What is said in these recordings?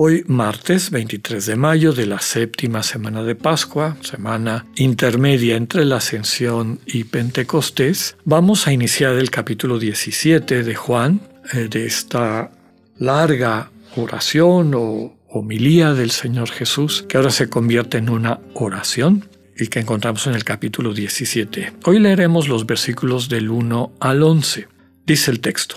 Hoy, martes 23 de mayo de la séptima semana de Pascua, semana intermedia entre la Ascensión y Pentecostés, vamos a iniciar el capítulo 17 de Juan, eh, de esta larga oración o homilía del Señor Jesús, que ahora se convierte en una oración y que encontramos en el capítulo 17. Hoy leeremos los versículos del 1 al 11. Dice el texto.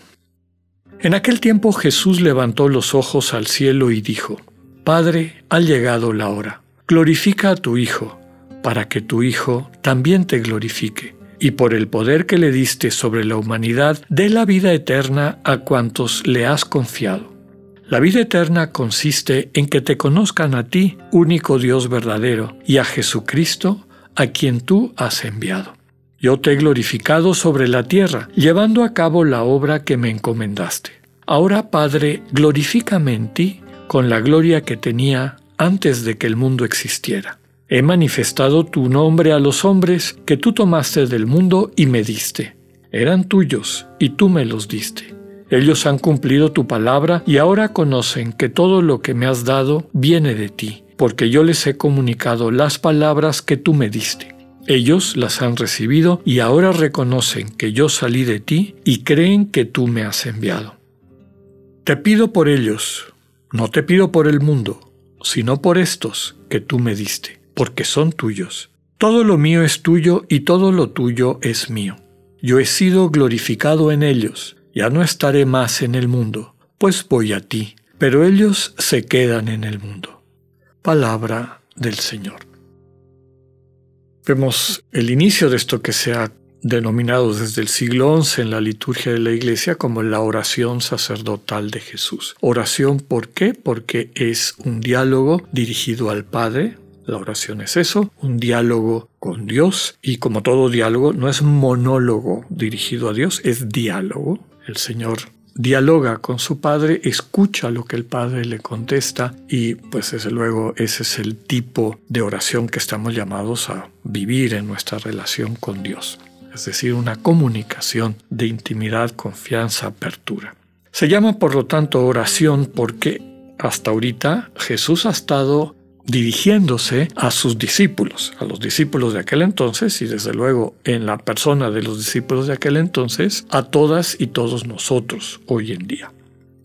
En aquel tiempo Jesús levantó los ojos al cielo y dijo, Padre, ha llegado la hora. Glorifica a tu Hijo, para que tu Hijo también te glorifique, y por el poder que le diste sobre la humanidad, dé la vida eterna a cuantos le has confiado. La vida eterna consiste en que te conozcan a ti, único Dios verdadero, y a Jesucristo, a quien tú has enviado. Yo te he glorificado sobre la tierra, llevando a cabo la obra que me encomendaste. Ahora, Padre, glorifícame en ti con la gloria que tenía antes de que el mundo existiera. He manifestado tu nombre a los hombres que tú tomaste del mundo y me diste. Eran tuyos y tú me los diste ellos han cumplido tu palabra y ahora conocen que todo lo que me has dado viene de ti, porque yo les he comunicado las palabras que tú me diste. Ellos las han recibido y ahora reconocen que yo salí de ti y creen que tú me has enviado. Te pido por ellos, no te pido por el mundo, sino por estos que tú me diste, porque son tuyos. Todo lo mío es tuyo y todo lo tuyo es mío. Yo he sido glorificado en ellos ya no estaré más en el mundo, pues voy a ti, pero ellos se quedan en el mundo. Palabra del Señor. Vemos el inicio de esto que se ha denominado desde el siglo XI en la liturgia de la Iglesia como la oración sacerdotal de Jesús. Oración, ¿por qué? Porque es un diálogo dirigido al Padre, la oración es eso, un diálogo con Dios y como todo diálogo no es monólogo dirigido a Dios, es diálogo el Señor dialoga con su padre, escucha lo que el padre le contesta y pues desde luego ese es el tipo de oración que estamos llamados a vivir en nuestra relación con Dios. Es decir, una comunicación de intimidad, confianza, apertura. Se llama por lo tanto oración porque hasta ahorita Jesús ha estado dirigiéndose a sus discípulos, a los discípulos de aquel entonces y desde luego en la persona de los discípulos de aquel entonces, a todas y todos nosotros hoy en día.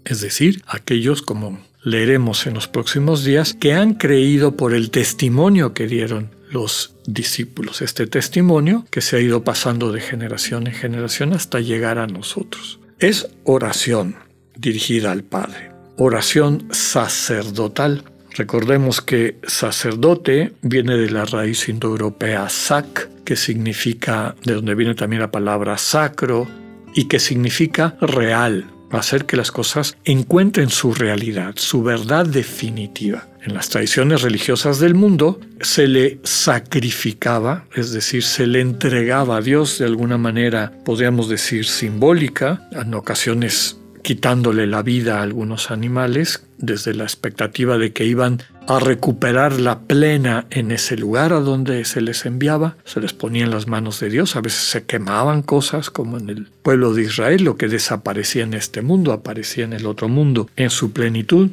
Es decir, aquellos como leeremos en los próximos días que han creído por el testimonio que dieron los discípulos, este testimonio que se ha ido pasando de generación en generación hasta llegar a nosotros. Es oración dirigida al Padre, oración sacerdotal Recordemos que sacerdote viene de la raíz indoeuropea sac, que significa, de donde viene también la palabra sacro, y que significa real, hacer que las cosas encuentren su realidad, su verdad definitiva. En las tradiciones religiosas del mundo se le sacrificaba, es decir, se le entregaba a Dios de alguna manera, podríamos decir, simbólica, en ocasiones quitándole la vida a algunos animales, desde la expectativa de que iban a recuperar la plena en ese lugar a donde se les enviaba, se les ponía en las manos de Dios, a veces se quemaban cosas como en el pueblo de Israel, lo que desaparecía en este mundo aparecía en el otro mundo en su plenitud,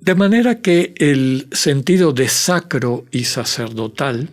de manera que el sentido de sacro y sacerdotal,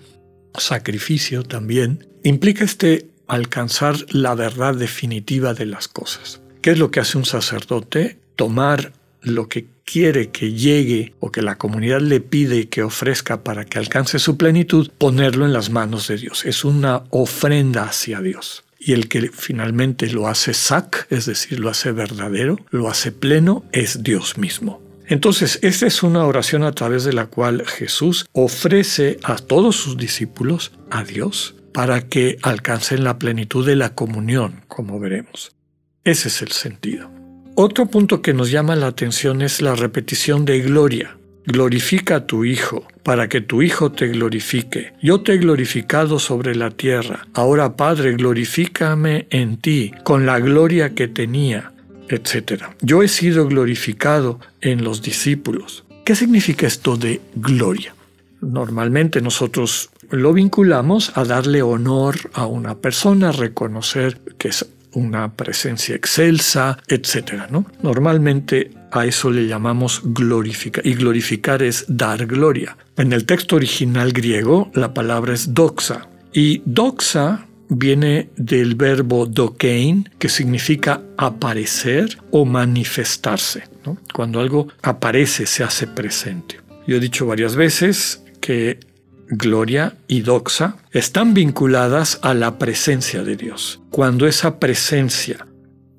sacrificio también, implica este alcanzar la verdad definitiva de las cosas. ¿Qué es lo que hace un sacerdote? Tomar lo que quiere que llegue o que la comunidad le pide que ofrezca para que alcance su plenitud, ponerlo en las manos de Dios. Es una ofrenda hacia Dios. Y el que finalmente lo hace sac, es decir, lo hace verdadero, lo hace pleno, es Dios mismo. Entonces, esta es una oración a través de la cual Jesús ofrece a todos sus discípulos a Dios para que alcancen la plenitud de la comunión, como veremos. Ese es el sentido. Otro punto que nos llama la atención es la repetición de gloria. Glorifica a tu Hijo, para que tu Hijo te glorifique. Yo te he glorificado sobre la tierra. Ahora, Padre, glorifícame en ti, con la gloria que tenía, etc. Yo he sido glorificado en los discípulos. ¿Qué significa esto de gloria? Normalmente nosotros lo vinculamos a darle honor a una persona, reconocer que es una presencia excelsa, etc. ¿no? Normalmente a eso le llamamos glorificar, y glorificar es dar gloria. En el texto original griego la palabra es doxa, y doxa viene del verbo dokein, que significa aparecer o manifestarse. Cuando algo aparece, se hace presente. Yo he dicho varias veces que gloria y doxa están vinculadas a la presencia de Dios. Cuando esa presencia,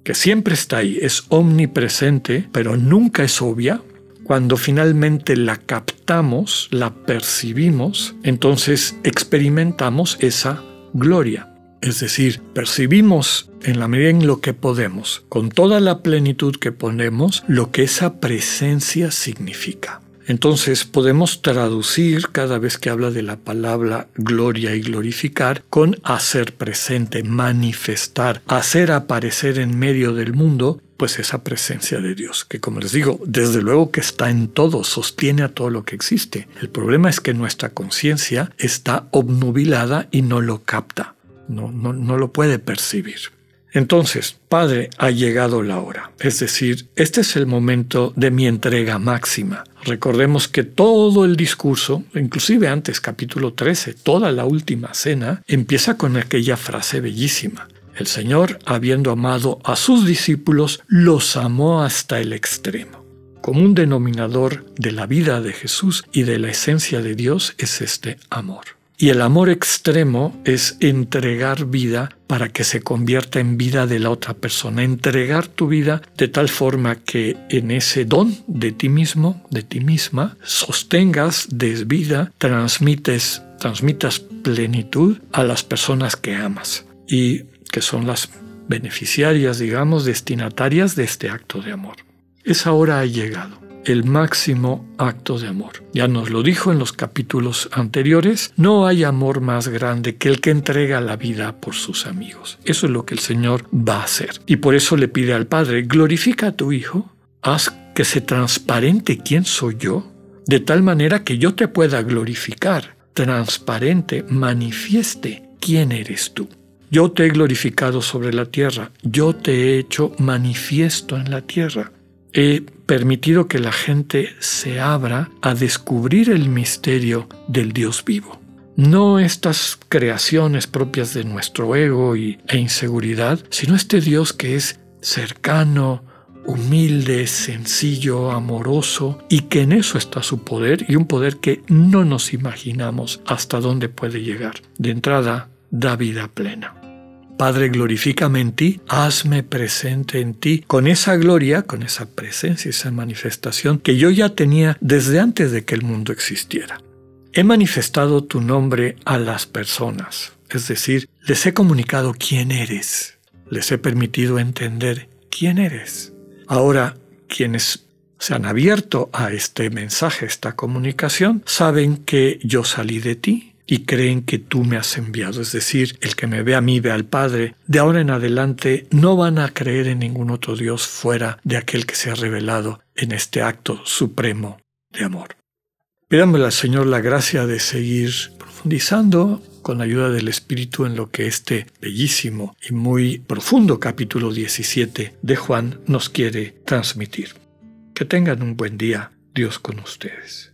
que siempre está ahí, es omnipresente, pero nunca es obvia, cuando finalmente la captamos, la percibimos, entonces experimentamos esa gloria. Es decir, percibimos en la medida en lo que podemos, con toda la plenitud que ponemos, lo que esa presencia significa. Entonces podemos traducir cada vez que habla de la palabra gloria y glorificar con hacer presente, manifestar, hacer aparecer en medio del mundo pues esa presencia de Dios, que como les digo, desde luego que está en todo, sostiene a todo lo que existe. El problema es que nuestra conciencia está obnubilada y no lo capta, no, no, no lo puede percibir. Entonces, Padre, ha llegado la hora. Es decir, este es el momento de mi entrega máxima. Recordemos que todo el discurso, inclusive antes capítulo 13, toda la última cena, empieza con aquella frase bellísima. El Señor, habiendo amado a sus discípulos, los amó hasta el extremo. Como un denominador de la vida de Jesús y de la esencia de Dios es este amor. Y el amor extremo es entregar vida para que se convierta en vida de la otra persona. Entregar tu vida de tal forma que en ese don de ti mismo, de ti misma, sostengas, des vida, transmites, transmitas plenitud a las personas que amas y que son las beneficiarias, digamos, destinatarias de este acto de amor. Esa hora ha llegado el máximo acto de amor. Ya nos lo dijo en los capítulos anteriores, no hay amor más grande que el que entrega la vida por sus amigos. Eso es lo que el Señor va a hacer. Y por eso le pide al Padre, glorifica a tu Hijo, haz que se transparente quién soy yo, de tal manera que yo te pueda glorificar, transparente, manifieste quién eres tú. Yo te he glorificado sobre la tierra, yo te he hecho manifiesto en la tierra he permitido que la gente se abra a descubrir el misterio del Dios vivo. No estas creaciones propias de nuestro ego y, e inseguridad, sino este Dios que es cercano, humilde, sencillo, amoroso, y que en eso está su poder y un poder que no nos imaginamos hasta dónde puede llegar. De entrada, da vida plena. Padre, glorifícame en ti, hazme presente en ti, con esa gloria, con esa presencia, esa manifestación que yo ya tenía desde antes de que el mundo existiera. He manifestado tu nombre a las personas, es decir, les he comunicado quién eres, les he permitido entender quién eres. Ahora, quienes se han abierto a este mensaje, esta comunicación, saben que yo salí de ti, y creen que tú me has enviado. Es decir, el que me ve a mí ve al Padre. De ahora en adelante no van a creer en ningún otro Dios fuera de aquel que se ha revelado en este acto supremo de amor. Pidámosle al Señor la gracia de seguir profundizando con ayuda del Espíritu en lo que este bellísimo y muy profundo capítulo 17 de Juan nos quiere transmitir. Que tengan un buen día, Dios con ustedes.